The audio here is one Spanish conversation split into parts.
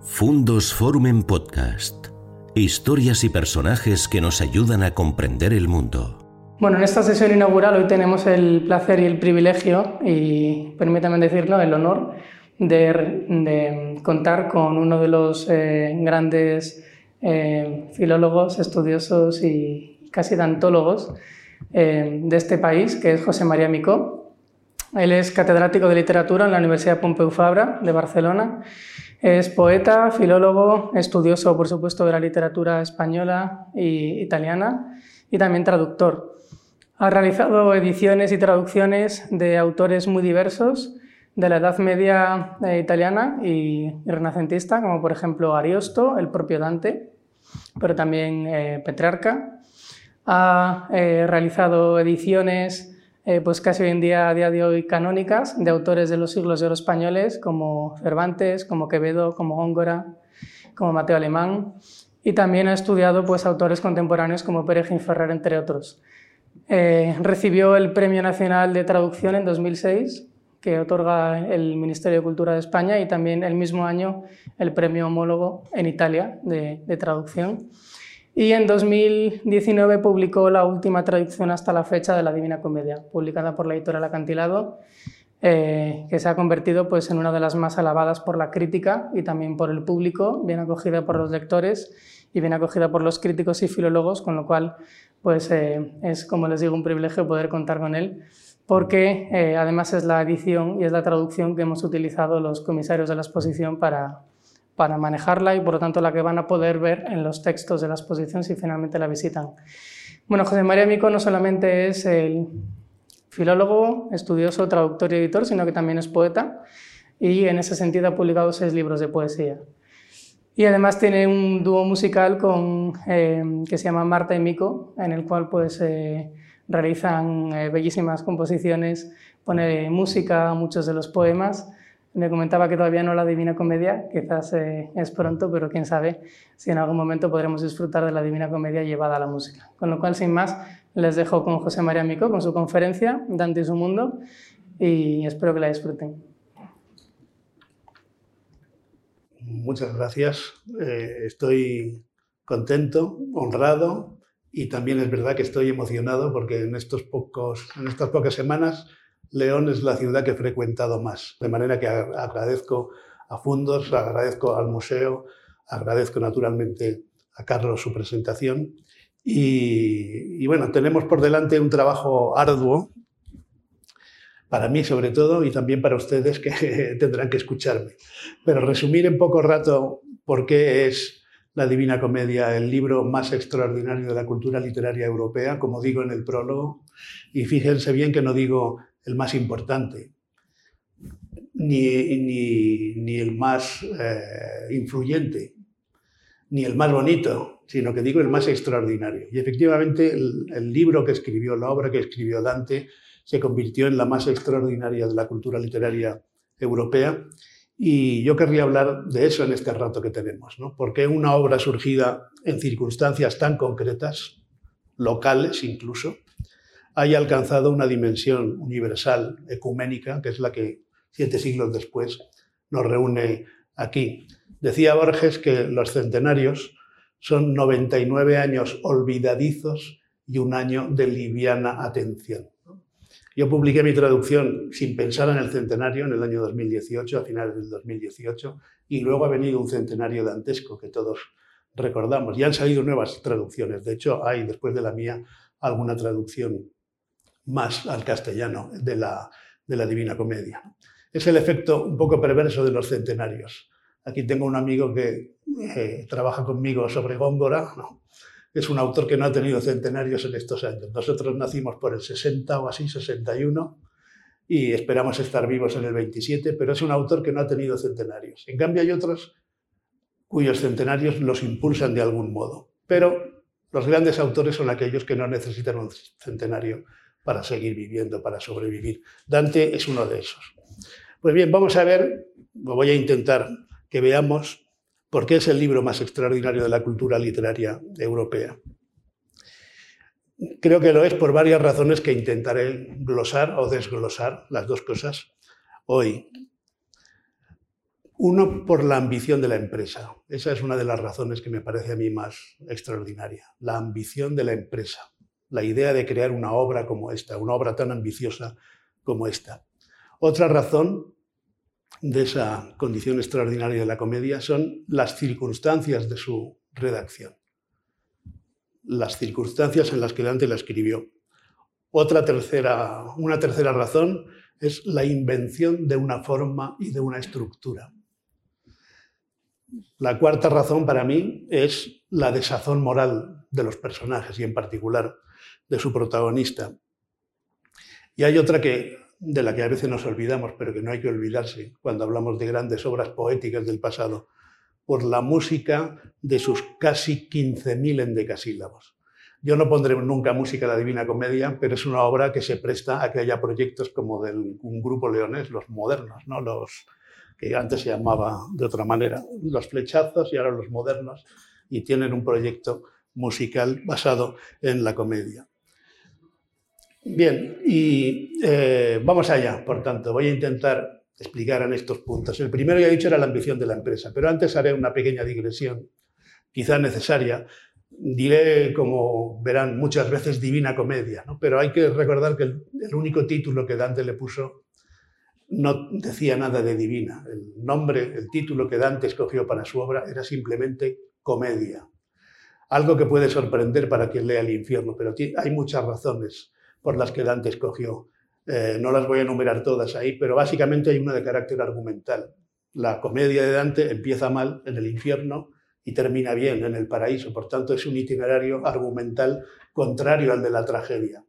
Fundos Forum en Podcast. Historias y personajes que nos ayudan a comprender el mundo. Bueno, en esta sesión inaugural hoy tenemos el placer y el privilegio, y permítanme decirlo, el honor de, contar con uno de los eh, grandes eh, filólogos, estudiosos y casi dantólogos eh, de este país, que es José María Micó. Él es catedrático de literatura en la Universidad Pompeu Fabra de Barcelona. Es poeta, filólogo, estudioso, por supuesto, de la literatura española e italiana y también traductor. Ha realizado ediciones y traducciones de autores muy diversos de la Edad Media eh, italiana y, renacentista, como por ejemplo Ariosto, el propio Dante, pero también eh, Petrarca. Ha eh, realizado ediciones pues casi hoy en día, a día de hoy, canónicas de autores de los siglos de oro españoles, como Cervantes, como Quevedo, como Góngora, como Mateo Alemán, y también ha estudiado pues, autores contemporáneos como Pérez Ferrer, entre otros. recibió el Premio Nacional de Traducción en 2006 que otorga el Ministerio de Cultura de España y también el mismo año el premio homólogo en Italia de, traducción. Y en 2019 publicó la última traducción hasta la fecha de la Divina Comedia, publicada por la editorial Acantilado, eh, que se ha convertido pues, en una de las más alabadas por la crítica y también por el público, bien acogida por los lectores y bien acogida por los críticos y filólogos, con lo cual pues, eh, es, como les digo, un privilegio poder contar con él porque eh, además es la edición y es la traducción que hemos utilizado los comisarios de la exposición para, para manejarla y por lo tanto la que van a poder ver en los textos de la exposición si finalmente la visitan. Bueno, José María Mico no solamente es el filólogo, estudioso, traductor y editor, sino que también es poeta y en ese sentido ha publicado seis libros de poesía. Y además tiene un dúo musical con, eh, que se llama Marta y Mico, en el cual pues, eh, realizan eh, bellísimas composiciones, pone música a muchos de los poemas. Me comentaba que todavía no la Divina Comedia, quizás eh, es pronto, pero quién sabe si en algún momento podremos disfrutar de la Divina Comedia llevada a la música. Con lo cual, sin más, les dejo con José María Mico, con su conferencia, Dante y su mundo, y espero que la disfruten. Muchas gracias. Eh, estoy contento, honrado y también es verdad que estoy emocionado porque en, estos pocos, en estas pocas semanas León es la ciudad que he frecuentado más. De manera que agradezco a Fundos, agradezco al museo, agradezco naturalmente a Carlos su presentación. Y, y, bueno, tenemos por delante un trabajo arduo, para mí sobre todo, y también para ustedes que tendrán que escucharme. Pero resumir en poco rato por qué es la Divina Comedia, el libro más extraordinario de la cultura literaria europea, como digo en el prólogo, y fíjense bien que no digo el más importante, ni, ni, el más eh, influyente, ni el más bonito, sino que digo el más extraordinario. Y efectivamente el, el libro que escribió, la obra que escribió Dante, se convirtió en la más extraordinaria de la cultura literaria europea y yo querría hablar de eso en este rato que tenemos, ¿no? Porque una obra surgida en circunstancias tan concretas, locales incluso, haya alcanzado una dimensión universal, ecuménica, que es la que siete siglos después nos reúne aquí. Decía Borges que los centenarios son 99 años olvidadizos y un año de liviana atención. Yo publiqué mi traducción sin pensar en el centenario en el año 2018, a finales del 2018, y luego ha venido un centenario dantesco que todos recordamos. Y han salido nuevas traducciones. De hecho, hay, después de la mía, alguna traducción más al castellano de la, de la Divina Comedia. Es el efecto un poco perverso de los centenarios. Aquí tengo un amigo que eh, trabaja conmigo sobre Góngora, es un autor que no ha tenido centenarios en estos años. Nosotros nacimos por el 60 o así, 61, y esperamos estar vivos en el 27, pero es un autor que no ha tenido centenarios. En cambio hay otros cuyos centenarios los impulsan de algún modo. Pero los grandes autores son aquellos que no necesitan un centenario para seguir viviendo, para sobrevivir. Dante es uno de esos. Pues bien, vamos a ver, voy a intentar que veamos porque es el libro más extraordinario de la cultura literaria europea. Creo que lo es por varias razones que intentaré glosar o desglosar las dos cosas hoy. Uno, por la ambición de la empresa. Esa es una de las razones que me parece a mí más extraordinaria. La ambición de la empresa. La idea de crear una obra como esta, una obra tan ambiciosa como esta. Otra razón de esa condición extraordinaria de la comedia son las circunstancias de su redacción. Las circunstancias en las que Dante la escribió. Otra tercera, una tercera razón es la invención de una forma y de una estructura. La cuarta razón para mí es la desazón moral de los personajes y en particular de su protagonista. Y hay otra que, de la que a veces nos olvidamos, pero que no hay que olvidarse cuando hablamos de grandes obras poéticas del pasado, por la música de sus casi 15.000 endecasílabos. Yo no pondré nunca música a la Divina Comedia, pero es una obra que se presta a que haya proyectos como de un grupo leonés, los modernos, ¿no? los que antes se llamaba de otra manera, los flechazos y ahora los modernos, y tienen un proyecto musical basado en la comedia. Bien, y eh, vamos allá, por tanto, voy a intentar explicar en estos puntos. El primero, ya he dicho, era la ambición de la empresa, pero antes haré una pequeña digresión, quizá necesaria, diré, como verán, muchas veces Divina Comedia, ¿no? pero hay que recordar que el, único título que Dante le puso no decía nada de divina. El nombre, el título que Dante escogió para su obra era simplemente comedia. Algo que puede sorprender para quien lea el infierno, pero hay muchas razones por las que Dante escogió. Eh, no las voy a enumerar todas ahí, pero básicamente hay una de carácter argumental. La comedia de Dante empieza mal en el infierno y termina bien en el paraíso. Por tanto, es un itinerario argumental contrario al de la tragedia.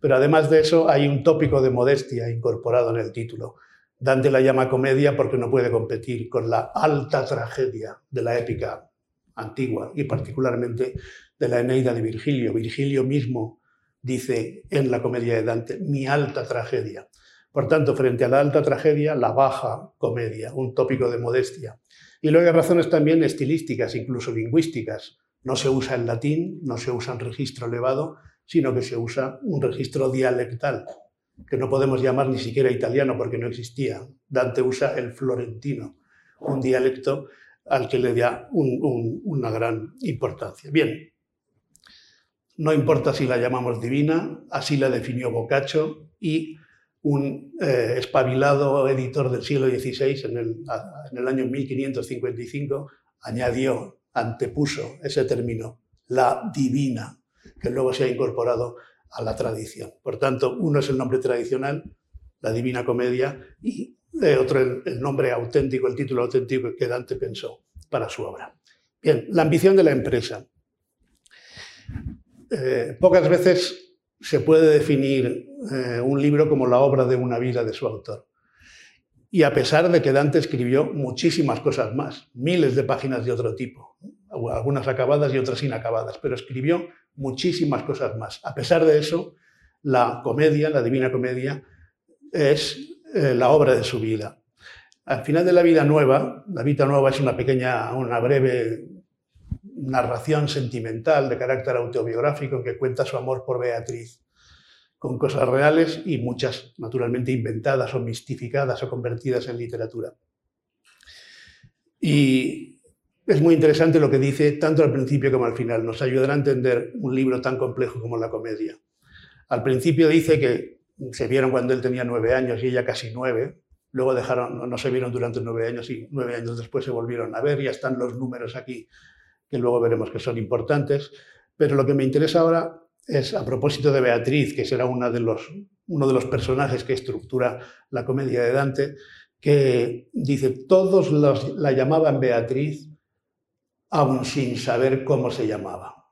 Pero además de eso, hay un tópico de modestia incorporado en el título. Dante la llama comedia porque no puede competir con la alta tragedia de la épica antigua y particularmente de la Eneida de Virgilio. Virgilio mismo dice en la comedia de Dante, mi alta tragedia. Por tanto, frente a la alta tragedia, la baja comedia, un tópico de modestia. Y luego hay razones también estilísticas, incluso lingüísticas. No se usa el latín, no se usa en registro elevado, sino que se usa un registro dialectal, que no podemos llamar ni siquiera italiano porque no existía. Dante usa el florentino, un dialecto al que le da una gran importancia. Bien, no importa si la llamamos divina, así la definió Boccaccio y un eh, espabilado editor del siglo XVI, en el, año 1555, añadió, antepuso ese término, la divina, que luego se ha incorporado a la tradición. Por tanto, uno es el nombre tradicional, la Divina Comedia, y otro el, el nombre auténtico, el título auténtico que Dante pensó para su obra. Bien, la ambición de la empresa. Eh, pocas veces se puede definir eh, un libro como la obra de una vida de su autor. Y a pesar de que Dante escribió muchísimas cosas más, miles de páginas de otro tipo, algunas acabadas y otras inacabadas, pero escribió muchísimas cosas más. A pesar de eso, la comedia, la Divina Comedia, es eh, la obra de su vida. Al final de la vida nueva, la vida nueva es una pequeña, una breve narración sentimental de carácter autobiográfico en que cuenta su amor por Beatriz, con cosas reales y muchas naturalmente inventadas o mistificadas o convertidas en literatura. Y es muy interesante lo que dice tanto al principio como al final. Nos ayudará a entender un libro tan complejo como la comedia. Al principio dice que se vieron cuando él tenía nueve años y ella casi nueve. Luego dejaron, no se vieron durante nueve años y nueve años después se volvieron a ver. Ya están los números aquí que luego veremos que son importantes. Pero lo que me interesa ahora es, a propósito de Beatriz, que será una de los, uno de los personajes que estructura la comedia de Dante, que dice, todos la llamaban Beatriz, aún sin saber cómo se llamaba.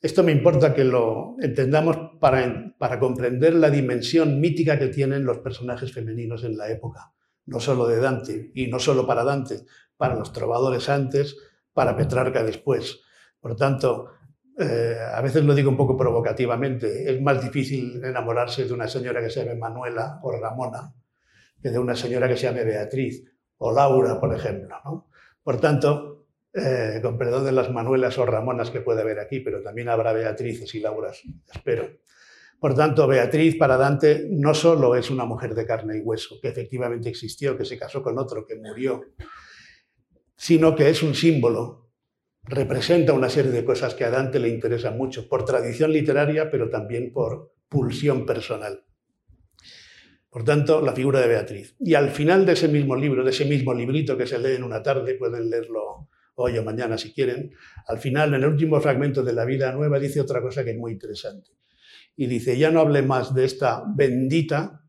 Esto me importa que lo entendamos para, para comprender la dimensión mítica que tienen los personajes femeninos en la época, no solo de Dante, y no solo para Dante, para los trovadores antes, para Petrarca después. Por tanto, eh, a veces lo digo un poco provocativamente, es más difícil enamorarse de una señora que se llame Manuela o Ramona que de una señora que se llame Beatriz o Laura, por ejemplo. Por tanto, eh, con perdón de las Manuelas o Ramonas que puede haber aquí, pero también habrá Beatrices y Lauras, espero. Por tanto, Beatriz para Dante no solo es una mujer de carne y hueso, que efectivamente existió, que se casó con otro, que murió, sino que es un símbolo, representa una serie de cosas que a Dante le interesan mucho, por tradición literaria, pero también por pulsión personal. Por tanto, la figura de Beatriz. Y al final de ese mismo libro, de ese mismo librito que se lee en una tarde, pueden leerlo hoy o mañana si quieren, al final, en el último fragmento de la vida nueva, dice otra cosa que es muy interesante. Y dice, ya no hable más de esta bendita,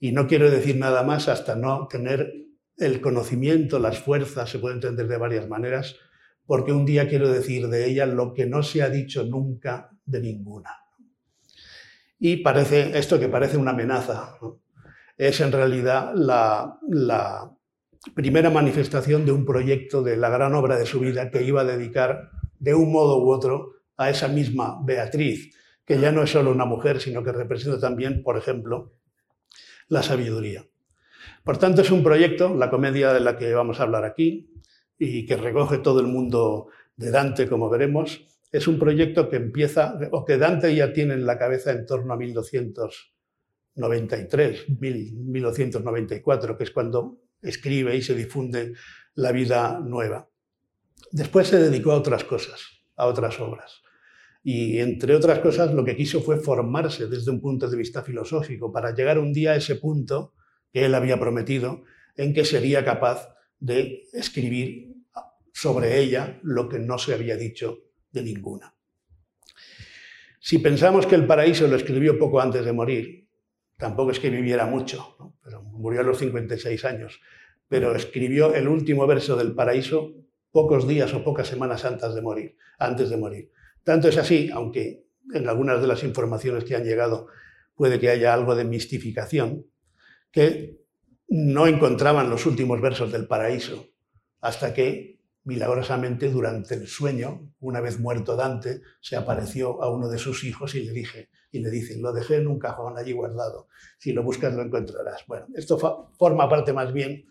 y no quiero decir nada más hasta no tener el conocimiento, las fuerzas, se puede entender de varias maneras, porque un día quiero decir de ella lo que no se ha dicho nunca de ninguna. Y parece, esto que parece una amenaza, es en realidad la, primera manifestación de un proyecto de la gran obra de su vida que iba a dedicar de un modo u otro a esa misma Beatriz, que ya no es solo una mujer, sino que representa también, por ejemplo, la sabiduría. Por tanto, es un proyecto, la comedia de la que vamos a hablar aquí, y que recoge todo el mundo de Dante, como veremos, es un proyecto que empieza, o que Dante ya tiene en la cabeza en torno a 1293, 1294, que es cuando escribe y se difunde la vida nueva. Después se dedicó a otras cosas, a otras obras. Y entre otras cosas lo que quiso fue formarse desde un punto de vista filosófico para llegar un día a ese punto que él había prometido en que sería capaz de escribir sobre ella lo que no se había dicho de ninguna. Si pensamos que el paraíso lo escribió poco antes de morir, tampoco es que viviera mucho, pero murió a los 56 años, pero escribió el último verso del paraíso pocos días o pocas semanas antes de morir. Antes de morir. Tanto es así, aunque en algunas de las informaciones que han llegado puede que haya algo de mistificación, que no encontraban los últimos versos del paraíso hasta que milagrosamente durante el sueño, una vez muerto Dante, se apareció a uno de sus hijos y le dije y le dice, lo dejé en un cajón allí guardado, si lo buscas lo encontrarás. Bueno, esto forma parte más bien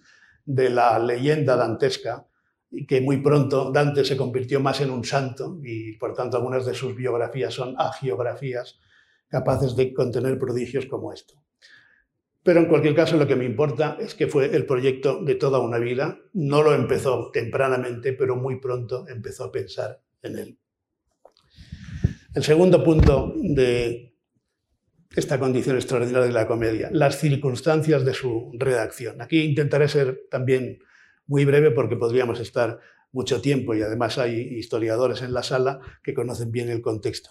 de la leyenda dantesca que muy pronto Dante se convirtió más en un santo y por tanto algunas de sus biografías son agiografías capaces de contener prodigios como esto. Pero en cualquier caso lo que me importa es que fue el proyecto de toda una vida. No lo empezó tempranamente, pero muy pronto empezó a pensar en él. El segundo punto de esta condición extraordinaria de la comedia, las circunstancias de su redacción. Aquí intentaré ser también muy breve porque podríamos estar mucho tiempo y además hay historiadores en la sala que conocen bien el contexto.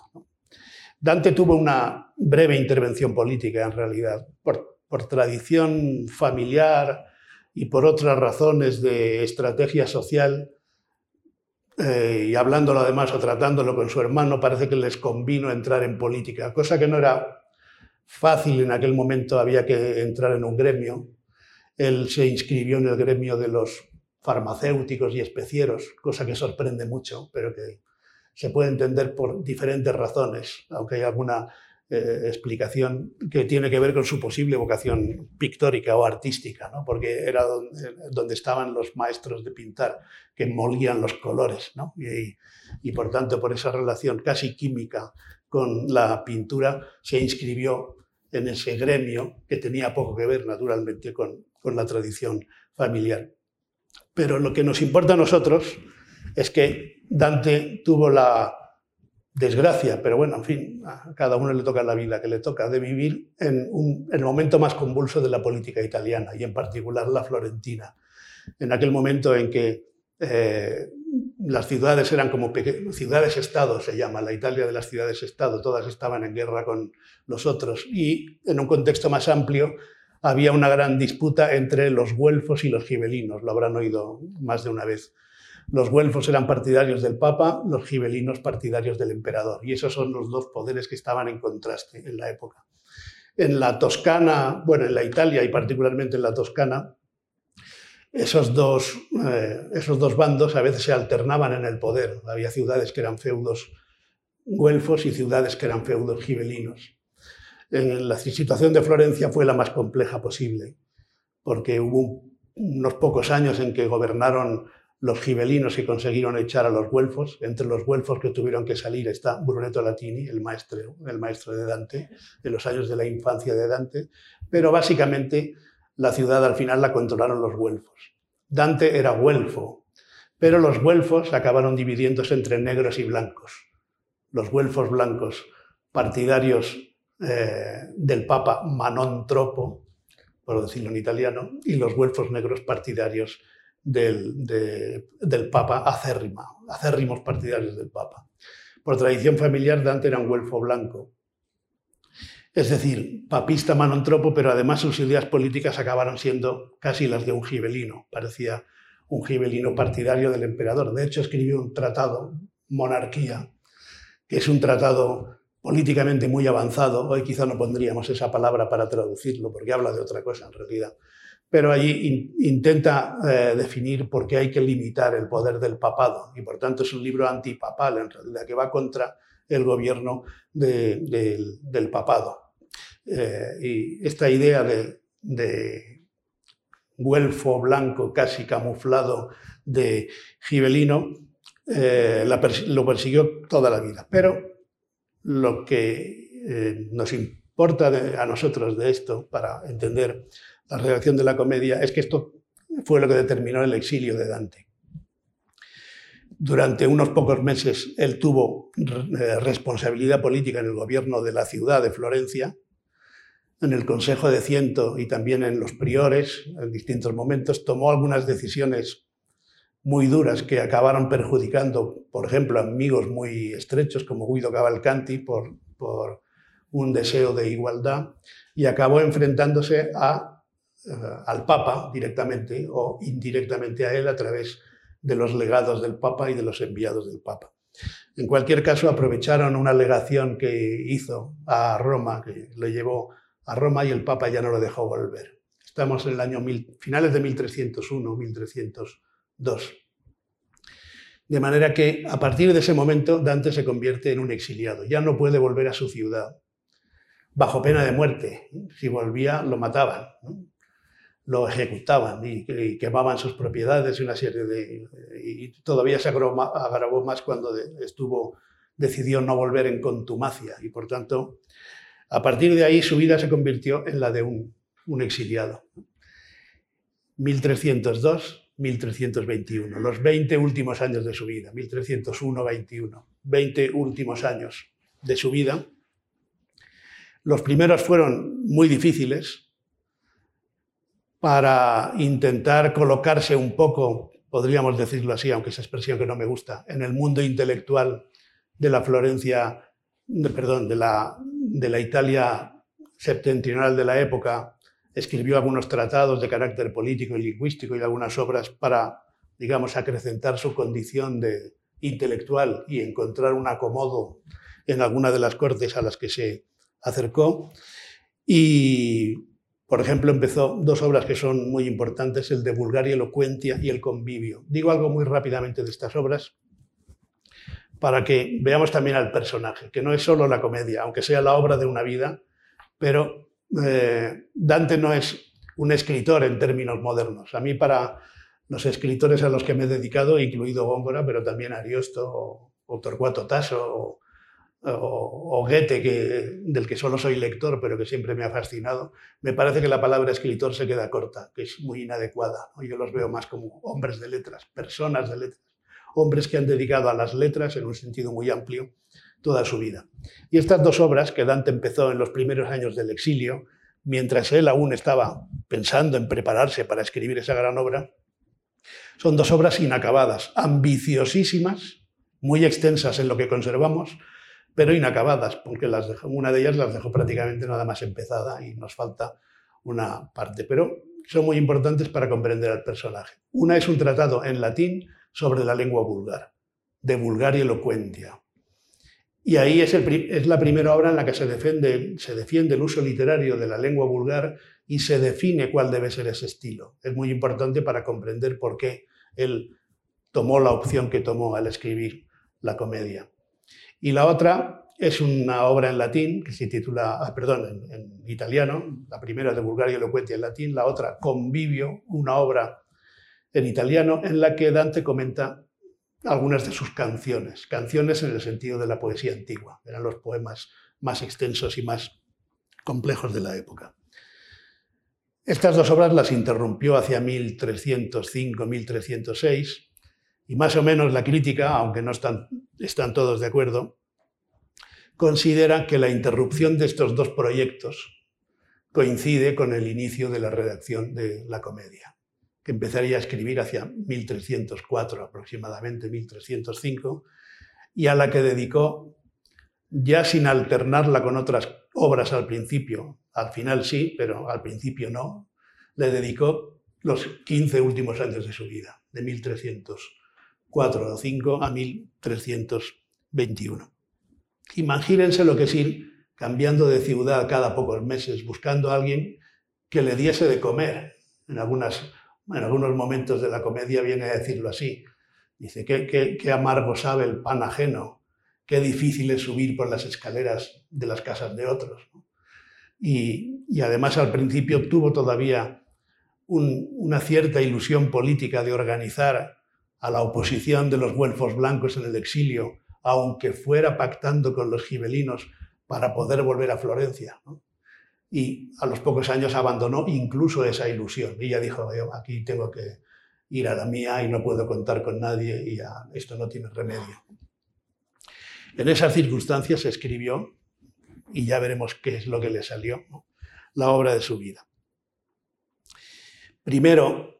Dante tuvo una breve intervención política en realidad, por tradición familiar y por otras razones de estrategia social, eh, y hablándolo además o tratándolo con su hermano, parece que les convino entrar en política, cosa que no era fácil en aquel momento, había que entrar en un gremio. Él se inscribió en el gremio de los farmacéuticos y especieros, cosa que sorprende mucho, pero que se puede entender por diferentes razones, aunque hay alguna eh, explicación que tiene que ver con su posible vocación pictórica o artística, ¿no? porque era donde, estaban los maestros de pintar que molían los colores ¿no? y, y, por tanto por esa relación casi química con la pintura se inscribió en ese gremio que tenía poco que ver naturalmente con, con la tradición familiar. Pero lo que nos importa a nosotros es que Dante tuvo la desgracia, pero bueno, en fin, a cada uno le toca la vida que le toca, de vivir en, el momento más convulso de la política italiana y en particular la florentina. En aquel momento en que eh, las ciudades eran como ciudades-estado, se llama, la Italia de las ciudades-estado, todas estaban en guerra con los otros y en un contexto más amplio había una gran disputa entre los güelfos y los gibelinos, lo habrán oído más de una vez. Los güelfos eran partidarios del Papa, los gibelinos partidarios del emperador. Y esos son los dos poderes que estaban en contraste en la época. En la Toscana, bueno, en la Italia y particularmente en la Toscana, esos dos, eh, esos dos bandos a veces se alternaban en el poder. Había ciudades que eran feudos güelfos y ciudades que eran feudos gibelinos. La situación de Florencia fue la más compleja posible, porque hubo unos pocos años en que gobernaron los gibelinos que consiguieron echar a los güelfos. Entre los güelfos que tuvieron que salir está Brunetto Latini, el maestro, el maestro de Dante, de los años de la infancia de Dante. Pero básicamente la ciudad al final la controlaron los güelfos. Dante era güelfo, pero los güelfos acabaron dividiéndose entre negros y blancos. Los güelfos blancos, partidarios eh, del Papa Manon Tropo, por decirlo en italiano, y los güelfos negros partidarios del, del Papa acérrima, acérrimos partidarios del Papa. Por tradición familiar, Dante era un güelfo blanco. Es decir, papista manontropo, pero además sus ideas políticas acabaron siendo casi las de un gibelino. Parecía un gibelino partidario del emperador. De hecho, escribió un tratado, Monarquía, que es un tratado políticamente muy avanzado. Hoy quizá no pondríamos esa palabra para traducirlo, porque habla de otra cosa en realidad pero allí intenta eh, definir por qué hay que limitar el poder del papado y por tanto es un libro antipapal en realidad que va contra el gobierno del papado. Eh, y esta idea de, de güelfo blanco casi camuflado de gibelino eh, lo persiguió toda la vida. Pero lo que nos importa a nosotros de esto para entender la redacción de la comedia, es que esto fue lo que determinó el exilio de Dante. Durante unos pocos meses él tuvo eh, responsabilidad política en el gobierno de la ciudad de Florencia, en el Consejo de Ciento y también en los priores, en distintos momentos, tomó algunas decisiones muy duras que acabaron perjudicando, por ejemplo, amigos muy estrechos como Guido Cavalcanti por, por un deseo de igualdad y acabó enfrentándose a al Papa directamente o indirectamente a él a través de los legados del Papa y de los enviados del Papa. En cualquier caso, aprovecharon una legación que hizo a Roma, que lo llevó a Roma y el Papa ya no lo dejó volver. Estamos en el año mil, finales de 1301, 1302. De manera que a partir de ese momento Dante se convierte en un exiliado. Ya no puede volver a su ciudad, bajo pena de muerte. Si volvía, lo mataban lo ejecutaban y, quemaban sus propiedades y una serie de... Y todavía se agravó, más cuando estuvo, decidió no volver en contumacia y por tanto, a partir de ahí su vida se convirtió en la de un, un exiliado. 1302, 1321, los 20 últimos años de su vida, 1301-21, 20 últimos años de su vida. Los primeros fueron muy difíciles, para intentar colocarse un poco, podríamos decirlo así, aunque esa expresión que no me gusta, en el mundo intelectual de la Florencia, perdón, de la, de la Italia septentrional de la época, escribió algunos tratados de carácter político y lingüístico y algunas obras para, digamos, acrecentar su condición de intelectual y encontrar un acomodo en alguna de las cortes a las que se acercó. Y por ejemplo, empezó dos obras que son muy importantes, el de Vulgaria Elocuentia y el Convivio. Digo algo muy rápidamente de estas obras para que veamos también al personaje, que no es solo la comedia, aunque sea la obra de una vida, pero eh, Dante no es un escritor en términos modernos. A mí para los escritores a los que me he dedicado, incluido Góngora, pero también Ariosto o, Torcuato Tasso Goethe, que, del que solo soy lector, pero que siempre me ha fascinado, me parece que la palabra escritor se queda corta, que es muy inadecuada. Yo los veo más como hombres de letras, personas de letras, hombres que han dedicado a las letras, en un sentido muy amplio, toda su vida. Y estas dos obras, que Dante empezó en los primeros años del exilio, mientras él aún estaba pensando en prepararse para escribir esa gran obra, son dos obras inacabadas, ambiciosísimas, muy extensas en lo que conservamos, pero inacabadas, porque una de ellas las dejó prácticamente nada más empezada y nos falta una parte, pero son muy importantes para comprender al personaje. Una es un tratado en latín sobre la lengua vulgar, de vulgar y elocuentia. Y ahí es, la primera obra en la que se defiende el uso literario de la lengua vulgar y se define cuál debe ser ese estilo. Es muy importante para comprender por qué él tomó la opción que tomó al escribir la comedia. Y la otra es una obra en latín que se titula, ah, perdón, en, italiano, la primera de Bulgaria Elocuentia en latín, la otra Convivio, una obra en italiano, en la que Dante comenta algunas de sus canciones, canciones en el sentido de la poesía antigua, eran los poemas más extensos y más complejos de la época. Estas dos obras las interrumpió hacia 1305-1306 y más o menos la crítica, aunque no están, están todos de acuerdo, consideran que la interrupción de estos dos proyectos coincide con el inicio de la redacción de la comedia, que empezaría a escribir hacia 1304, aproximadamente 1305, y a la que dedicó, ya sin alternarla con otras obras al principio, al final sí, pero al principio no, le dedicó los 15 últimos años de su vida, de 1300. 405 a 1321. Imagínense lo que es ir cambiando de ciudad cada pocos meses, buscando a alguien que le diese de comer. En, algunos momentos de la comedia viene a decirlo así. Dice, qué, qué, amargo sabe el pan ajeno, qué difícil es subir por las escaleras de las casas de otros. Y, además al principio tuvo todavía una cierta ilusión política de organizar a la oposición de los güelfos blancos en el exilio aunque fuera pactando con los gibelinos para poder volver a Florencia. Y a los pocos años abandonó incluso esa ilusión. Ya dijo, yo aquí tengo que ir a la mía y no puedo contar con nadie y esto no tiene remedio. En esas circunstancias escribió, y ya veremos qué es lo que le salió, la obra de su vida. Primero,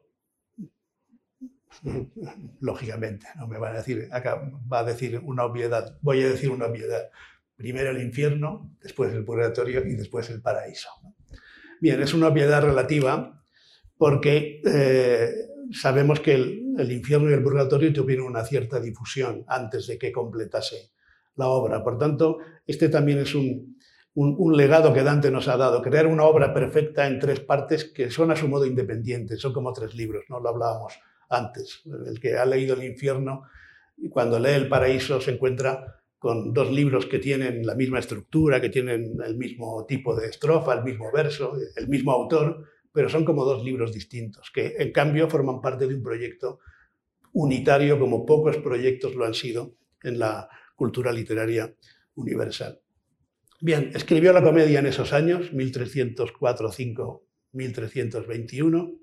lógicamente, no me van a decir, acá va a decir una obviedad, voy a decir una obviedad. Primero el infierno, después el purgatorio y después el paraíso. Bien, es una obviedad relativa porque eh, sabemos que el, infierno y el purgatorio tuvieron una cierta difusión antes de que completase la obra. Por tanto, este también es un, un, legado que Dante nos ha dado, crear una obra perfecta en tres partes que son a su modo independientes, son como tres libros, ¿no? Lo hablábamos antes. El que ha leído el infierno cuando lee el paraíso se encuentra con dos libros que tienen la misma estructura, que tienen el mismo tipo de estrofa, el mismo verso, el mismo autor, pero son como dos libros distintos, que en cambio forman parte de un proyecto unitario como pocos proyectos lo han sido en la cultura literaria universal. Bien, escribió la comedia en esos años, 1304-5, 1321,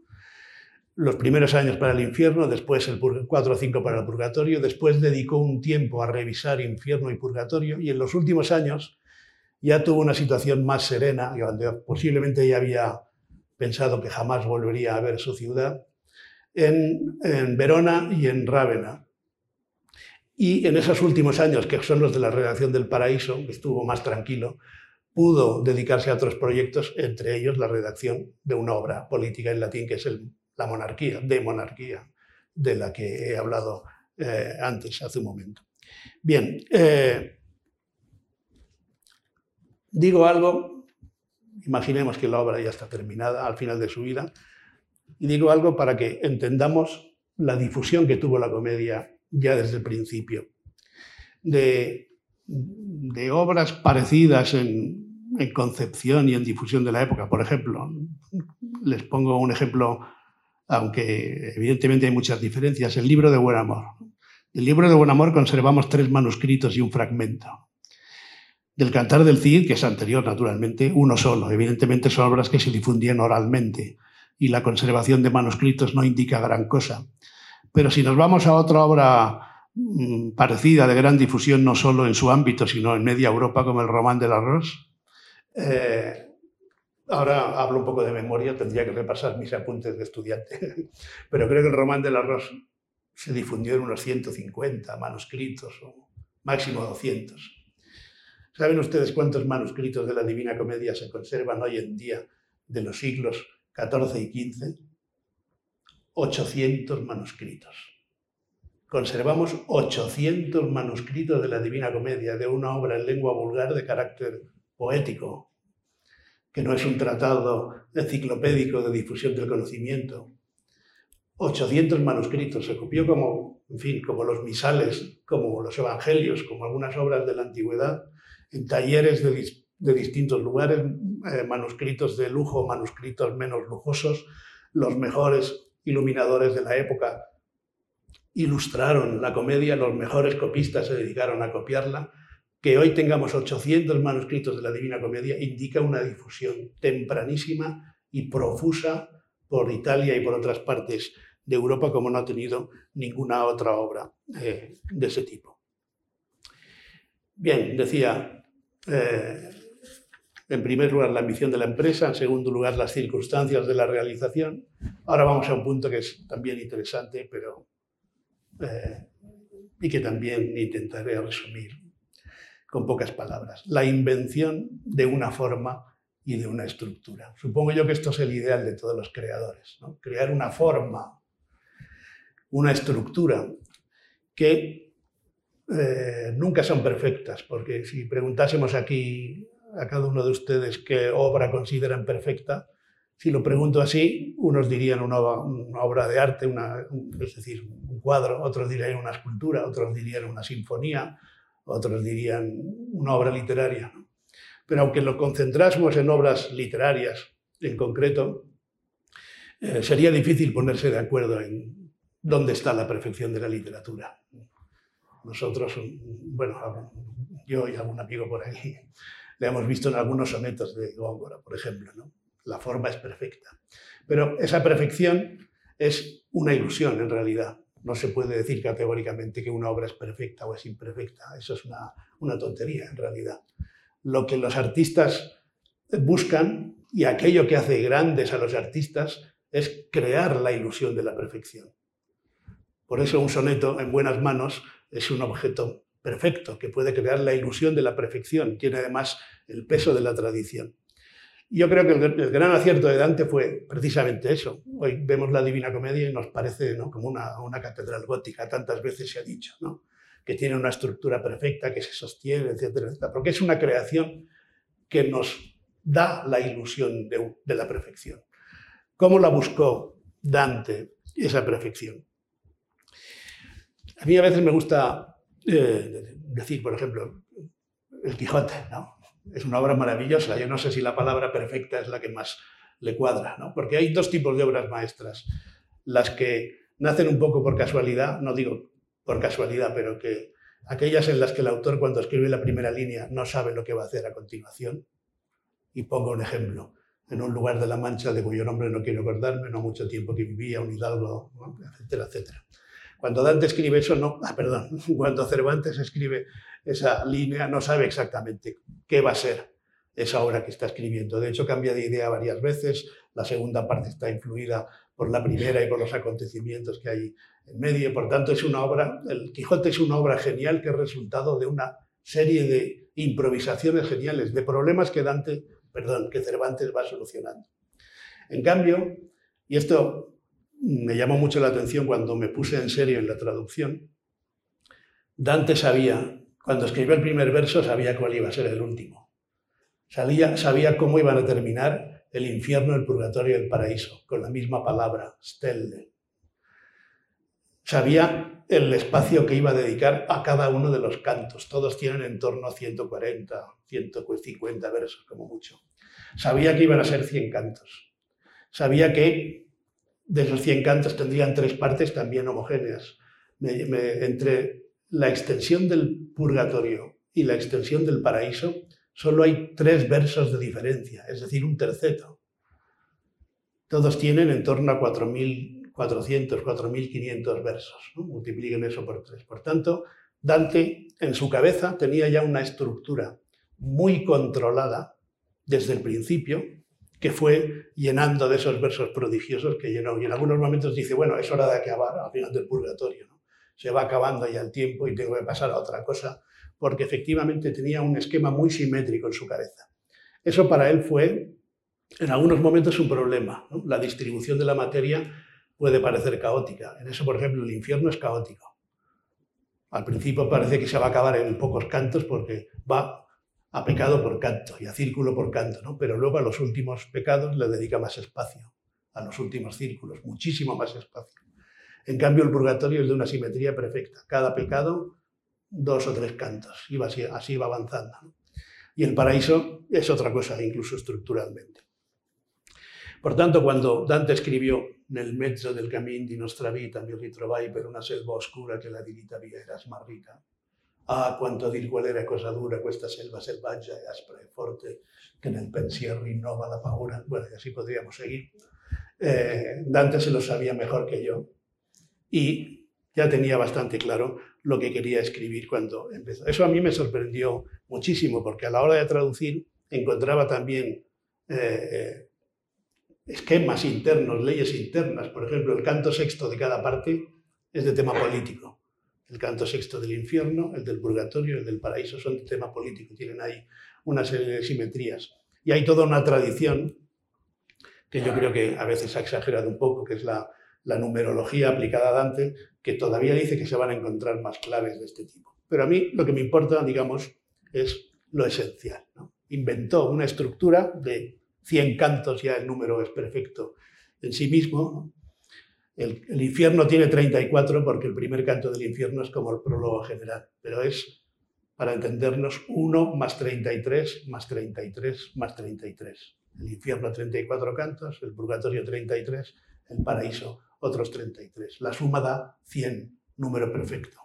los primeros años para el infierno, después el 4 o 5 para el purgatorio, después dedicó un tiempo a revisar infierno y purgatorio y en los últimos años ya tuvo una situación más serena, posiblemente ya había pensado que jamás volvería a ver su ciudad, en, en Verona y en Rávena. Y en esos últimos años, que son los de la redacción del Paraíso, que estuvo más tranquilo, pudo dedicarse a otros proyectos, entre ellos la redacción de una obra política en latín, que es el la monarquía, de monarquía, de la que he hablado eh, antes, hace un momento. Bien, eh, digo algo, imaginemos que la obra ya está terminada al final de su vida, y digo algo para que entendamos la difusión que tuvo la comedia ya desde el principio. De, obras parecidas en concepción y en difusión de la época. Por ejemplo, les pongo un ejemplo aunque evidentemente hay muchas diferencias, el libro de Buen Amor. Del libro de Buen Amor conservamos tres manuscritos y un fragmento. Del Cantar del Cid, que es anterior naturalmente, uno solo. Evidentemente son obras que se difundían oralmente y la conservación de manuscritos no indica gran cosa. Pero si nos vamos a otra obra mm, parecida de gran difusión, no solo en su ámbito, sino en media Europa, como el Román del Arroz, eh, Ahora hablo un poco de memoria, tendría que repasar mis apuntes de estudiante, pero creo que el román del arroz se difundió en unos 150 manuscritos, o máximo 200. ¿Saben ustedes cuántos manuscritos de la Divina Comedia se conservan hoy en día de los siglos XIV y XV? 800 manuscritos. Conservamos 800 manuscritos de la Divina Comedia, de una obra en lengua vulgar de carácter poético, que no es un tratado enciclopédico de difusión del conocimiento. 800 manuscritos, se copió como, en fin, como los misales, como los evangelios, como algunas obras de la antigüedad, en talleres de, distintos lugares, eh, manuscritos de lujo, manuscritos menos lujosos, los mejores iluminadores de la época ilustraron la comedia, los mejores copistas se dedicaron a copiarla. Que hoy tengamos 800 manuscritos de la Divina Comedia indica una difusión tempranísima y profusa por Italia y por otras partes de Europa como no ha tenido ninguna otra obra eh, de ese tipo. Bien, decía, eh, en primer lugar la ambición de la empresa, en segundo lugar las circunstancias de la realización. Ahora vamos a un punto que es también interesante, pero eh, y que también intentaré resumir con pocas palabras. La invención de una forma y de una estructura. Supongo yo que esto es el ideal de todos los creadores, crear una forma una estructura que eh, nunca son perfectas, porque si preguntásemos aquí a cada uno de ustedes qué obra consideran perfecta, si lo pregunto así, unos dirían una, obra de arte, una, es decir, un cuadro, otros dirían una escultura, otros dirían una sinfonía, otros dirían una obra literaria. Pero aunque lo concentrásemos en obras literarias en concreto, eh, sería difícil ponerse de acuerdo en ¿Dónde está la perfección de la literatura? Nosotros, bueno, yo y algún amigo por ahí, le hemos visto en algunos sonetos de Góngora, por ejemplo, ¿no? La forma es perfecta. Pero esa perfección es una ilusión en realidad. No se puede decir categóricamente que una obra es perfecta o es imperfecta. Eso es una, tontería en realidad. Lo que los artistas buscan y aquello que hace grandes a los artistas es crear la ilusión de la perfección. Por eso un soneto en buenas manos es un objeto perfecto, que puede crear la ilusión de la perfección, tiene además el peso de la tradición. Yo creo que el, gran acierto de Dante fue precisamente eso. Hoy vemos la Divina Comedia y nos parece como una, catedral gótica, tantas veces se ha dicho, ¿no? que tiene una estructura perfecta, que se sostiene, etcétera, etcétera, porque es una creación que nos da la ilusión de, de la perfección. ¿Cómo la buscó Dante esa perfección? A mí a veces me gusta eh, decir, por ejemplo, El Quijote, ¿no? Es una obra maravillosa. Yo no sé si la palabra perfecta es la que más le cuadra, ¿no? Porque hay dos tipos de obras maestras. Las que nacen un poco por casualidad, no digo por casualidad, pero que aquellas en las que el autor cuando escribe la primera línea no sabe lo que va a hacer a continuación. Y pongo un ejemplo. En un lugar de la Mancha de cuyo nombre no quiero acordarme, no mucho tiempo que vivía, un hidalgo, etcétera, etcétera. Cuando Dante escribe eso, no, ah, perdón, cuando Cervantes escribe esa línea, no sabe exactamente qué va a ser esa obra que está escribiendo. De hecho, cambia de idea varias veces. La segunda parte está influida por la primera y por los acontecimientos que hay en medio. Por tanto, es una obra, el Quijote es una obra genial que es resultado de una serie de improvisaciones geniales, de problemas que Dante, perdón, que Cervantes va solucionando. En cambio, y esto me llamó mucho la atención cuando me puse en serio en la traducción. Dante sabía, cuando escribió el primer verso, sabía cuál iba a ser el último. Sabía, sabía cómo iban a terminar el infierno, el purgatorio y el paraíso, con la misma palabra, stelle. Sabía el espacio que iba a dedicar a cada uno de los cantos. Todos tienen en torno a 140, 150 versos como mucho. Sabía que iban a ser 100 cantos. Sabía que de esos 100 cantos tendrían tres partes también homogéneas. entre la extensión del purgatorio y la extensión del paraíso, solo hay tres versos de diferencia, es decir, un terceto. Todos tienen en torno a 4.400, 4.500 versos. Multipliquen eso por tres. Por tanto, Dante en su cabeza tenía ya una estructura muy controlada desde el principio que fue llenando de esos versos prodigiosos que llenó. Y en algunos momentos dice, bueno, es hora de acabar al final del purgatorio. ¿no? Se va acabando ya el tiempo y tengo que pasar a otra cosa, porque efectivamente tenía un esquema muy simétrico en su cabeza. Eso para él fue, en algunos momentos, un problema. La distribución de la materia puede parecer caótica. En eso, por ejemplo, el infierno es caótico. Al principio parece que se va a acabar en pocos cantos porque va a pecado por canto y a círculo por canto, ¿no? pero luego a los últimos pecados le dedica más espacio, a los últimos círculos, muchísimo más espacio. En cambio, el purgatorio es de una simetría perfecta. Cada pecado, dos o tres cantos, y así, así va avanzando. Y el paraíso es otra cosa, incluso estructuralmente. Por tanto, cuando Dante escribió nel mezzo del cammin di nostra vita mi ritrovai per una selva oscura che la di vita mia era smarrita, Ah, quanto a dir qual era cosa dura questa selva selvaggia e aspra e forte che nel pensiero rinnova la paura. Bueno, y así podríamos seguir. Eh, Dante se lo sabía mejor que yo y ya tenía bastante claro lo que quería escribir cuando empezó. Eso a mí me sorprendió muchísimo porque a la hora de traducir encontraba también eh, esquemas internos, leyes internas. Por ejemplo, el canto sexto de cada parte es de tema político el canto sexto del infierno, el del purgatorio, el del paraíso, son de tema político, tienen ahí una serie de simetrías. Y hay toda una tradición que yo creo que a veces ha exagerado un poco, que es la, numerología aplicada a Dante, que todavía dice que se van a encontrar más claves de este tipo. Pero a mí lo que me importa, digamos, es lo esencial. Inventó una estructura de 100 cantos, ya el número es perfecto en sí mismo, el, infierno tiene 34 porque el primer canto del infierno es como el prólogo general, pero es, para entendernos, 1 más 33 más 33 más 33. El infierno 34 cantos, el purgatorio 33, el paraíso otros 33. La suma da 100, número perfecto.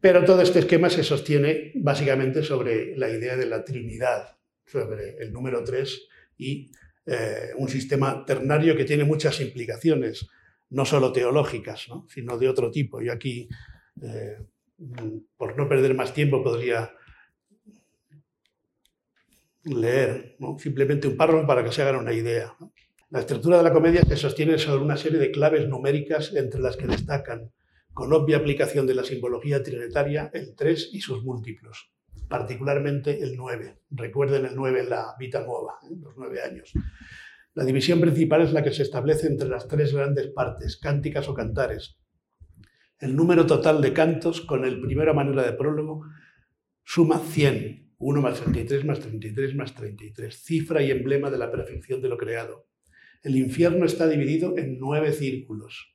Pero todo este esquema se sostiene básicamente sobre la idea de la Trinidad, sobre el número 3 y eh, un sistema ternario que tiene muchas implicaciones, no solo teológicas, sino de otro tipo. Y aquí, eh, por no perder más tiempo, podría leer simplemente un párrafo para que se hagan una idea. La estructura de la comedia se sostiene sobre una serie de claves numéricas entre las que destacan, con obvia aplicación de la simbología trinitaria, el 3 y sus múltiplos particularmente el 9. Recuerden el 9 en la Vita Nueva, ¿eh? los 9 años. La división principal es la que se establece entre las tres grandes partes, cánticas o cantares. El número total de cantos, con el primera manera de prólogo, suma 100. 1 más 33 más 33 más 33, cifra y emblema de la perfección de lo creado. El infierno está dividido en nueve círculos.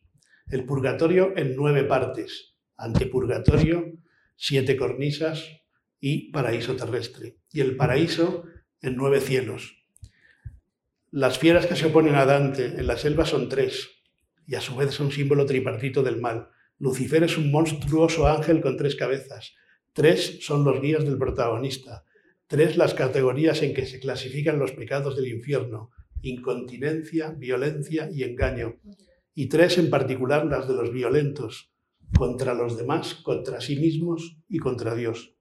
El purgatorio en nueve partes. Antipurgatorio, siete cornisas, y paraíso terrestre. Y el paraíso en nueve cielos. Las fieras que se oponen a Dante en la selva son tres, y a su vez son símbolo tripartito del mal. Lucifer es un monstruoso ángel con tres cabezas. Tres son los guías del protagonista. Tres las categorías en que se clasifican los pecados del infierno. Incontinencia, violencia y engaño. Y tres en particular las de los violentos, contra los demás, contra sí mismos y contra Dios.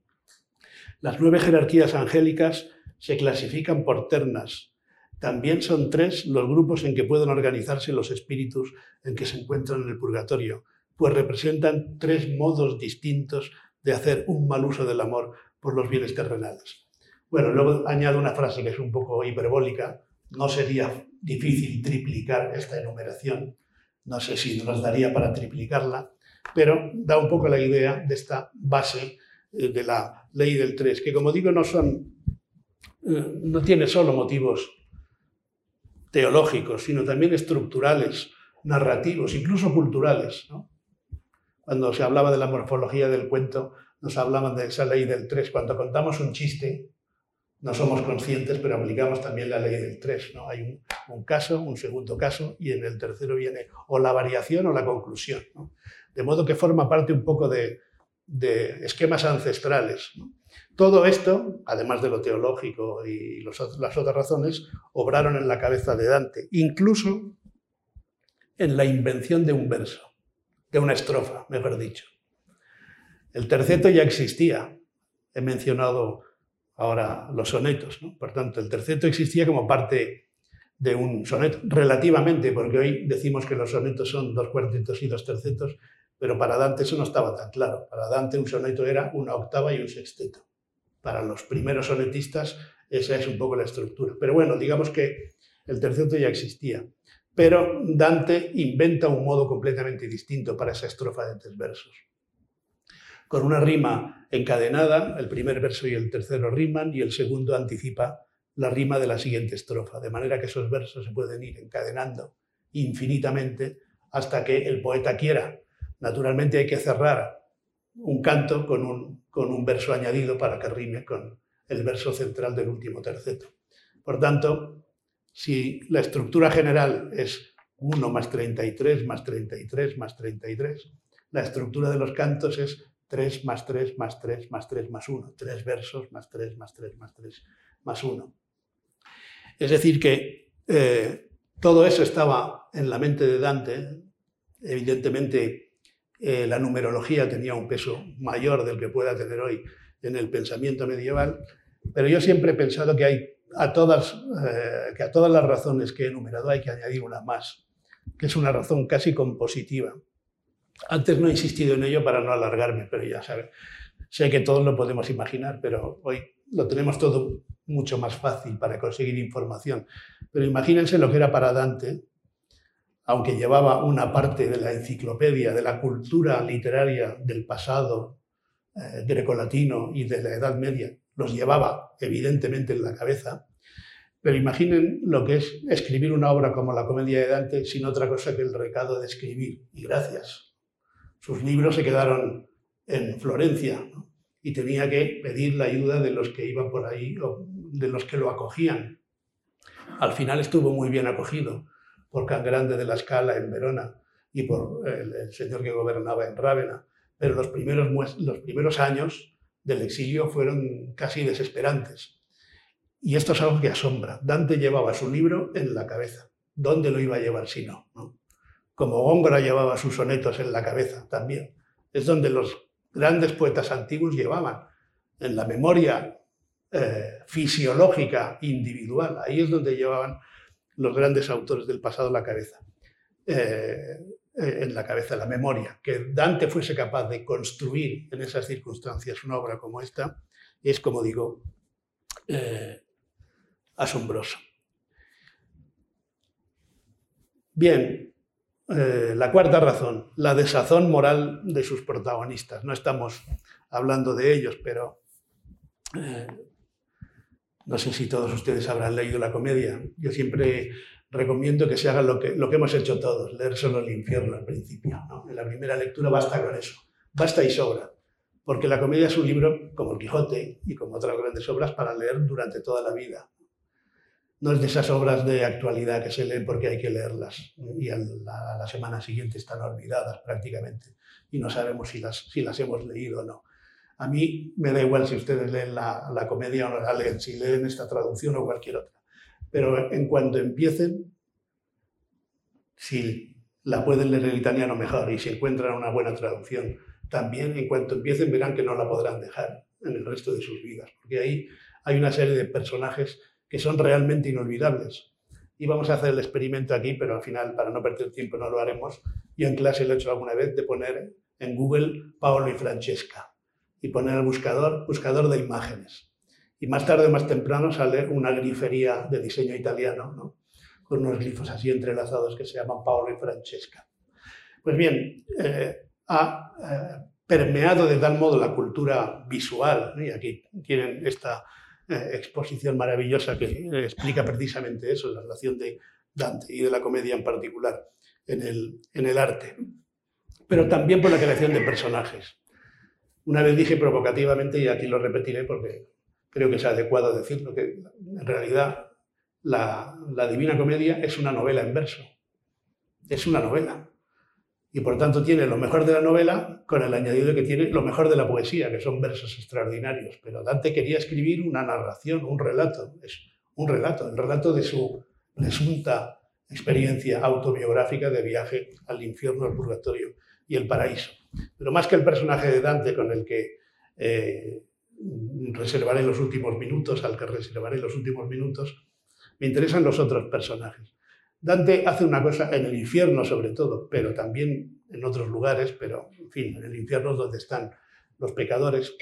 Las nueve jerarquías angélicas se clasifican por ternas. También son tres los grupos en que pueden organizarse los espíritus en que se encuentran en el purgatorio, pues representan tres modos distintos de hacer un mal uso del amor por los bienes terrenales. Bueno, luego añado una frase que es un poco hiperbólica. No sería difícil triplicar esta enumeración. No sé si nos daría para triplicarla, pero da un poco la idea de esta base eh, de la ley del 3, que como digo no son, eh, no tiene solo motivos teológicos, sino también estructurales, narrativos, incluso culturales. Cuando se hablaba de la morfología del cuento, nos hablaban de esa ley del 3. Cuando contamos un chiste, no somos conscientes, pero aplicamos también la ley del 3. ¿no? Hay un, caso, un segundo caso, y en el tercero viene o la variación o la conclusión. De modo que forma parte un poco de, de esquemas ancestrales. Todo esto, además de lo teológico y las otras razones, obraron en la cabeza de Dante, incluso en la invención de un verso, de una estrofa, mejor dicho. El terceto ya existía, he mencionado ahora los sonetos, por tanto, el terceto existía como parte de un soneto, relativamente, porque hoy decimos que los sonetos son dos cuartetos y dos tercetos, pero para Dante eso no estaba tan claro. Para Dante un soneto era una octava y un sexteto. Para los primeros sonetistas esa es un poco la estructura. Pero bueno, digamos que el terceto ya existía. Pero Dante inventa un modo completamente distinto para esa estrofa de tres versos. Con una rima encadenada, el primer verso y el tercero riman y el segundo anticipa la rima de la siguiente estrofa, de manera que esos versos se pueden ir encadenando infinitamente hasta que el poeta quiera Naturalmente hay que cerrar un canto con un, verso añadido para que rime con el verso central del último terceto. Por tanto, Si la estructura general es 1 más 33 más 33 más 33, la estructura de los cantos es 3 más 3 más 3 más 3 más 1, tres versos más 3 más 3 más 3 más 1. Es decir, que eh, todo eso estaba en la mente de Dante. Evidentemente, eh, la numerología tenía un peso mayor del que pueda tener hoy en el pensamiento medieval, pero yo siempre he pensado que hay a todas, eh, que a todas las razones que he enumerado hay que añadir una más, que es una razón casi compositiva. Antes no he insistido en ello para no alargarme, pero ya saben, sé que todos lo podemos imaginar, pero hoy lo tenemos todo mucho más fácil para conseguir información. Pero imagínense lo que era para Dante, aunque llevaba una parte de la enciclopedia, de la cultura literaria del pasado eh, grecolatino y de la Edad Media, los llevaba evidentemente en la cabeza, pero imaginen lo que es escribir una obra como la Comedia de Dante sin otra cosa que el recado de escribir. Y gracias. Sus libros se quedaron en Florencia y tenía que pedir la ayuda de los que iban por ahí o de los que lo acogían. Al final estuvo muy bien acogido por Can Grande de la Scala en Verona y por el, el señor que gobernaba en Rávena, pero los primeros, los primeros años del exilio fueron casi desesperantes. Y esto es algo que asombra. Dante llevaba su libro en la cabeza. ¿Dónde lo iba a llevar si no? Como Góngora llevaba sus sonetos en la cabeza también. Es donde los grandes poetas antiguos llevaban, en la memoria eh, fisiológica individual. Ahí es donde llevaban los grandes autores del pasado la cabeza. Eh, eh, en la cabeza, la memoria. Que Dante fuese capaz de construir en esas circunstancias una obra como esta es, como digo, eh, asombroso. Bien, eh, la cuarta razón, la desazón moral de sus protagonistas. No estamos hablando de ellos, pero no sé si todos ustedes habrán leído la comedia. Yo siempre recomiendo que se haga lo que, lo que hemos hecho todos, leer solo el infierno al principio. En la primera lectura basta con eso, basta y sobra, porque la comedia es un libro como el Quijote y como otras grandes obras para leer durante toda la vida. No es de esas obras de actualidad que se leen porque hay que leerlas y a la, semana siguiente están olvidadas prácticamente y no sabemos si las, si las hemos leído o no. A mí me da igual si ustedes leen la, la comedia o no la leen, si leen esta traducción o cualquier otra pero en cuanto empiecen, si la pueden leer en italiano mejor y si encuentran una buena traducción, también en cuanto empiecen verán que no la podrán dejar en el resto de sus vidas, porque ahí hay una serie de personajes que son realmente inolvidables. Y vamos a hacer el experimento aquí, pero al final, para no perder tiempo, no lo haremos. Yo en clase lo he hecho alguna vez de poner en Google Paolo y Francesca y poner el buscador, buscador de imágenes. Y más tarde o más temprano sale una grifería de diseño italiano, ¿no? con unos glifos así entrelazados que se llaman Paolo y Francesca. Pues bien, eh, ha eh, permeado de tal modo la cultura visual, y aquí tienen esta eh, exposición maravillosa que explica precisamente eso, la relación de Dante y de la comedia en particular en el, en el arte, pero también por la creación de personajes. Una vez dije provocativamente, y aquí lo repetiré porque creo que es adecuado decirlo, que en realidad la, Divina Comedia es una novela en verso. Es una novela. Y por tanto tiene lo mejor de la novela con el añadido que tiene lo mejor de la poesía, que son versos extraordinarios. Pero Dante quería escribir una narración, un relato. Es un relato, el relato de su presunta experiencia autobiográfica de viaje al infierno, al purgatorio y el paraíso. Pero más que el personaje de Dante con el que eh, reservaré los últimos minutos, al que reservaré los últimos minutos, me interesan los otros personajes. Dante hace una cosa en el infierno sobre todo, pero también en otros lugares, pero en fin, en el infierno es donde están los pecadores.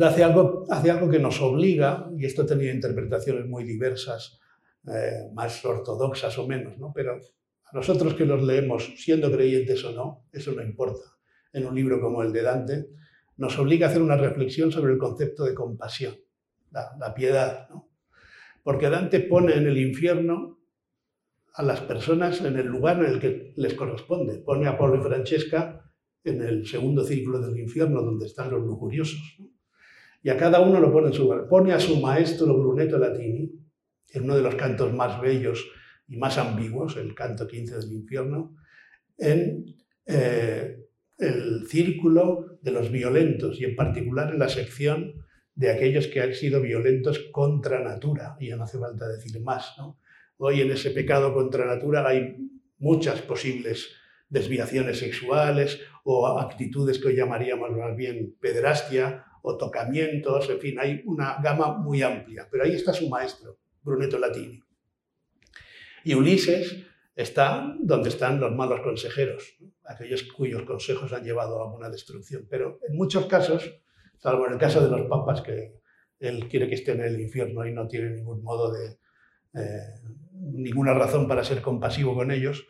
Hace algo, que nos obliga, y esto ha tenido interpretaciones muy diversas, eh, más ortodoxas o menos, ¿no? pero a nosotros que los leemos, siendo creyentes o no, eso no importa. En un libro como el de Dante, nos obliga a hacer una reflexión sobre el concepto de compasión, la, piedad. Porque Dante pone en el infierno a las personas en el lugar en el que les corresponde. Pone a Pablo y Francesca en el segundo círculo del infierno, donde están los lujuriosos. Y a cada uno lo pone en su lugar. Pone a su maestro Brunetto Latini en uno de los cantos más bellos y más ambiguos, el canto 15 del infierno, en eh, el círculo de los violentos y en particular en la sección de aquellos que han sido violentos contra natura, y ya no hace falta decir más. Hoy en ese pecado contra natura hay muchas posibles desviaciones sexuales o actitudes que hoy llamaríamos más bien pederastia o tocamientos, en fin, hay una gama muy amplia. Pero ahí está su maestro, Brunetto Latini. Y Ulises está donde están los malos consejeros, aquellos cuyos consejos han llevado a una destrucción. Pero en muchos casos, salvo en el caso de los papas, que él quiere que estén en el infierno y no tiene ningún modo de, eh, ninguna razón para ser compasivo con ellos,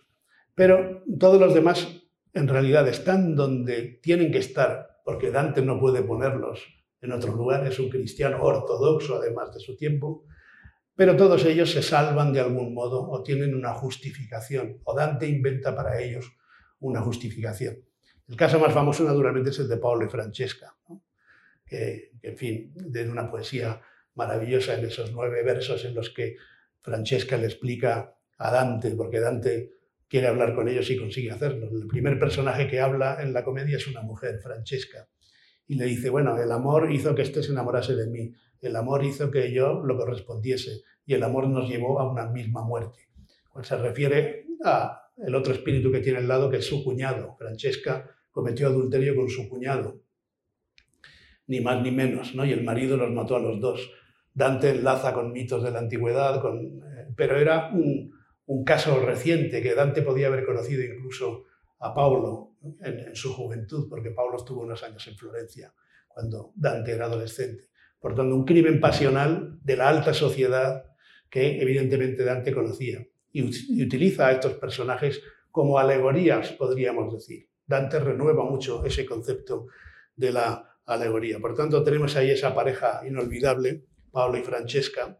pero todos los demás en realidad están donde tienen que estar, porque Dante no puede ponerlos en otro lugar, es un cristiano ortodoxo además de su tiempo, pero todos ellos se salvan de algún modo o tienen una justificación, o Dante inventa para ellos una justificación. El caso más famoso, naturalmente, es el de Paolo y Francesca, que, en fin, de una poesía maravillosa en esos nueve versos en los que Francesca le explica a Dante, porque Dante quiere hablar con ellos y consigue hacerlo. El primer personaje que habla en la comedia es una mujer, Francesca, y le dice, bueno, el amor hizo que este se enamorase de mí, el amor hizo que yo lo correspondiese y el amor nos llevó a una misma muerte. Cuando se refiere a el otro espíritu que tiene al lado, que es su cuñado. Francesca cometió adulterio con su cuñado, ni más ni menos, ¿no? y el marido los mató a los dos. Dante enlaza con mitos de la antigüedad, con, eh, pero era un, caso reciente que Dante podía haber conocido incluso a Paulo en, su juventud, porque Paulo estuvo unos años en Florencia cuando Dante era adolescente. Por tanto, un crimen pasional de la alta sociedad que evidentemente Dante conocía y, utiliza a estos personajes como alegorías, podríamos decir. Dante renueva mucho ese concepto de la alegoría. Por tanto, tenemos ahí esa pareja inolvidable, Paolo y Francesca,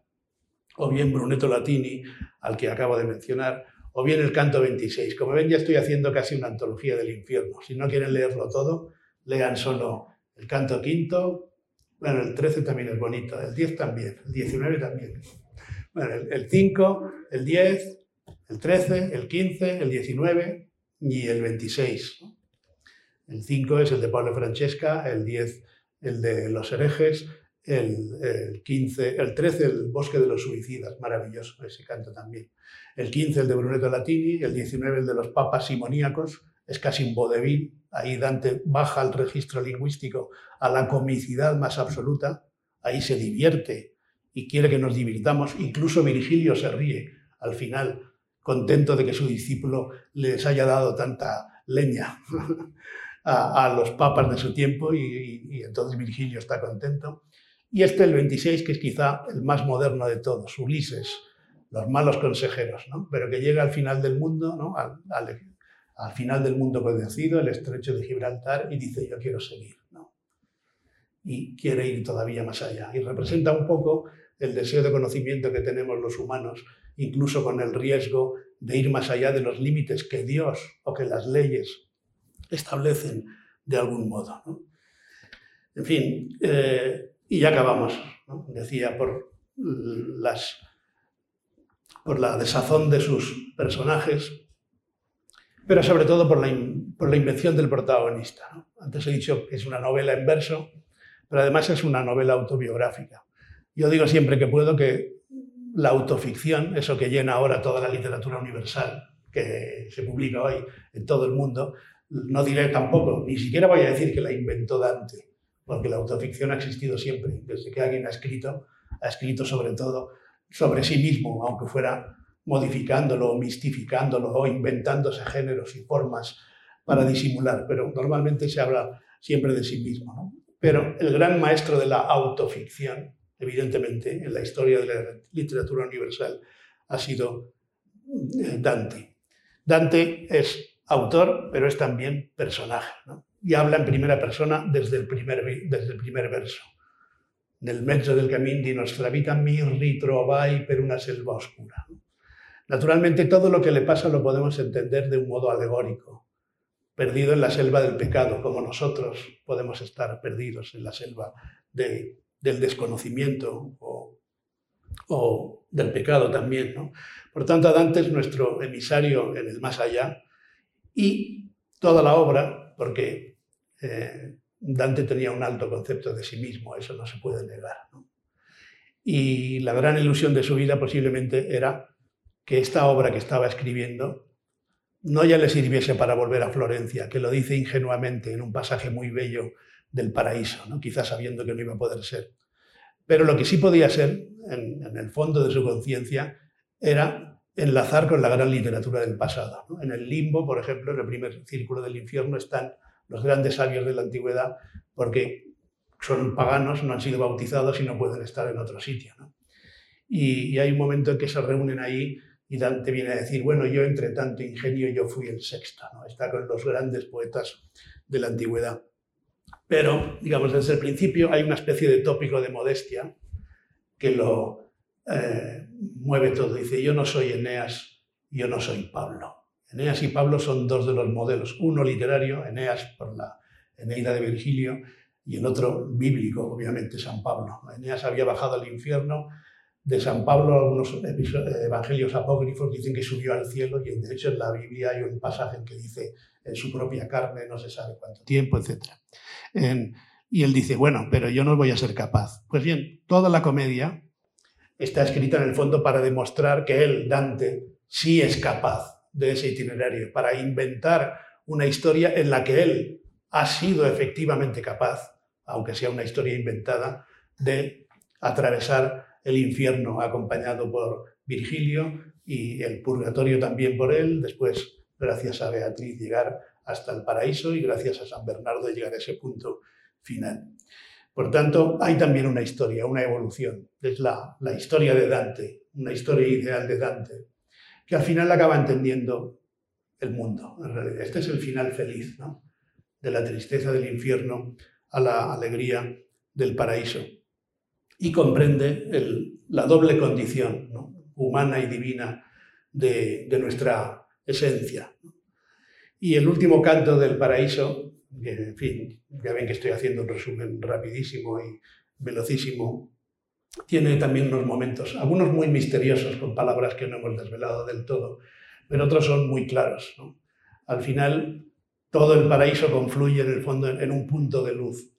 o bien Brunetto Latini, al que acabo de mencionar, o bien el canto 26. Como ven, ya estoy haciendo casi una antología del infierno. Si no quieren leerlo todo, lean solo el canto quinto. Bueno, el 13 también es bonito, el 10 también, el 19 también. Bueno, el 5, el 10, el 13, el 15, el 19 y el 26. El 5 es el de Pablo Francesca, el 10 el de los herejes, el, 15, el 13 el bosque de los suicidas, maravilloso ese canto también. El 15 el de Brunetto Latini, el 19 el de los papas simoníacos, es casi un vodevil, ahí Dante baja el registro lingüístico a la comicidad más absoluta, ahí se divierte y quiere que nos divirtamos, incluso Virgilio se ríe al final contento de que su discípulo les haya dado tanta leña a, los papas de su tiempo y, entonces Virgilio está contento. Y este, el 26, que es quizá el más moderno de todos, Ulises, los malos consejeros, ¿no? pero que llega al final del mundo, ¿no? al, al, final del mundo conocido, el estrecho de Gibraltar, y dice, yo quiero seguir. ¿no? Y quiere ir todavía más allá. Y representa un poco el deseo de conocimiento que tenemos los humanos incluso con el riesgo de ir más allá de los límites que Dios o que las leyes establecen de algún modo. En fin, eh, y ya acabamos, decía, por, la desazón de sus personajes, pero sobre todo por la, por la invención del protagonista. Antes he dicho que es una novela en verso, pero además es una novela autobiográfica. Yo digo siempre que puedo que la autoficción, eso que llena ahora toda la literatura universal que se publica hoy en todo el mundo, no diré tampoco, ni siquiera voy a decir que la inventó Dante, porque la autoficción ha existido siempre, desde que alguien ha escrito, ha escrito sobre todo sobre sí mismo, aunque fuera modificándolo mistificándolo o inventándose géneros y formas para disimular, pero normalmente se habla siempre de sí mismo. Pero el gran maestro de la autoficción evidentemente, en la historia de la literatura universal ha sido eh, Dante. Dante es autor, pero es también personaje, y habla en primera persona desde el primer, desde el primer verso. Nel mezzo del camino di nostra vita mi ritrovai per una selva oscura. Naturalmente, todo lo que le pasa lo podemos entender de un modo alegórico, perdido en la selva del pecado, como nosotros podemos estar perdidos en la selva de del desconocimiento o o del pecado también. ¿no? Por tanto, Dante es nuestro emisario en el más allá y toda la obra, porque eh, Dante tenía un alto concepto de sí mismo, eso no se puede negar. Y la gran ilusión de su vida posiblemente era que esta obra que estaba escribiendo no ya le sirviese para volver a Florencia, que lo dice ingenuamente en un pasaje muy bello del paraíso, ¿no? quizás sabiendo que no iba a poder ser. Pero lo que sí podía ser, en, el fondo de su conciencia, era enlazar con la gran literatura del pasado. En el limbo, por ejemplo, en el primer círculo del infierno están los grandes sabios de la antigüedad, porque son paganos, no han sido bautizados y no pueden estar en otro sitio. Y, hay un momento en que se reúnen ahí y Dante viene a decir, bueno, yo entre tanto ingenio, yo fui el sexto, ¿no? está con los grandes poetas de la antigüedad. Pero, digamos, desde el principio hay una especie de tópico de modestia que lo eh, mueve todo. Dice, yo no soy Eneas, yo no soy Pablo. Eneas y Pablo son dos de los modelos, uno literario, Eneas por la Eneida de Virgilio, y el otro bíblico, obviamente, San Pablo. Eneas había bajado al infierno, de San Pablo algunos evangelios apócrifos dicen que subió al cielo y de hecho en la Biblia hay un pasaje que dice en su propia carne, no se sabe cuánto tiempo, etc. y él dice, bueno, pero yo no voy a ser capaz. Pues bien, toda la comedia está escrita en el fondo para demostrar que él, Dante, sí es capaz de ese itinerario, para inventar una historia en la que él ha sido efectivamente capaz, aunque sea una historia inventada, de atravesar el infierno acompañado por Virgilio y el purgatorio también por él, después, gracias a Beatriz, llegar hasta el paraíso y gracias a San Bernardo llegar a ese punto final. Por tanto, hay también una historia, una evolución. Es la, la historia de Dante, una historia ideal de Dante, que al final acaba entendiendo el mundo. Este es el final feliz, ¿no? de la tristeza del infierno a la alegría del paraíso. Y comprende la doble condición humana y divina de, nuestra esencia. Y el último canto del paraíso, que, en fin, ya ven que estoy haciendo un resumen rapidísimo y velocísimo, tiene también unos momentos, algunos muy misteriosos, con palabras que no hemos desvelado del todo, pero otros son muy claros. Al final, todo el paraíso confluye en el fondo en un punto de luz.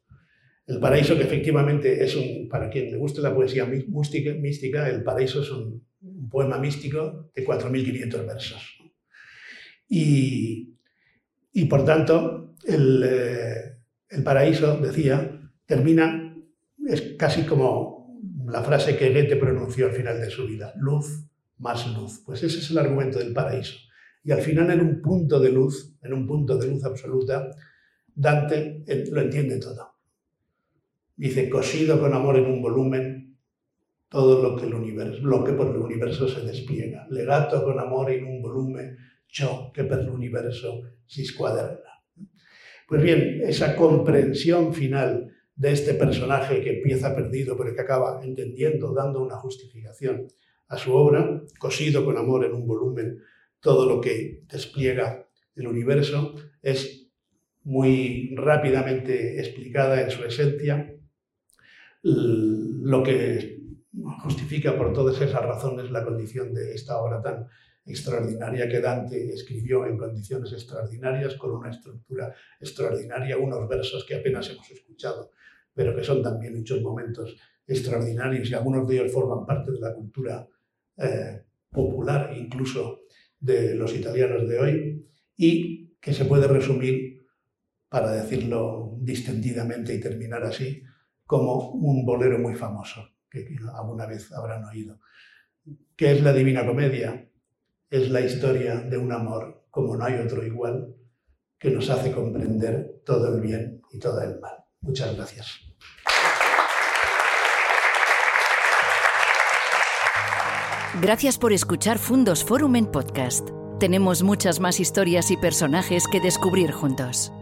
El paraíso que efectivamente es un, para quien le guste la poesía mística, el paraíso es un, poema místico de 4.500 versos. Y, y, por tanto, el, eh, el paraíso, decía, termina, es casi como la frase que Goethe pronunció al final de su vida, luz más luz. Pues ese es el argumento del paraíso. Y al final, en un punto de luz, en un punto de luz absoluta, Dante lo entiende todo. Dice, cosido con amor en un volumen, todo lo que, el universo, lo que por el universo se despliega. Legato con amor en un volumen, yo que per el universo si squaderna. Pues bien, esa comprensión final de este personaje que empieza perdido pero que acaba entendiendo, dando una justificación a su obra, cosido con amor en un volumen, todo lo que despliega el universo, es muy rápidamente explicada en su esencia. Lo que justifica por todas esas razones la condición de esta obra tan extraordinaria que Dante escribió en condiciones extraordinarias, con una estructura extraordinaria, unos versos que apenas hemos escuchado, pero que son también muchos momentos extraordinarios y algunos de ellos forman parte de la cultura eh, popular, incluso de los italianos de hoy y que se puede resumir, para decirlo distendidamente y terminar así, como un bolero muy famoso, que alguna vez habrán oído. ¿Qué es la Divina Comedia? Es la historia de un amor como no hay otro igual, que nos hace comprender todo el bien y todo el mal. Muchas gracias. Gracias por escuchar Fundos Forum en podcast. Tenemos muchas más historias y personajes que descubrir juntos.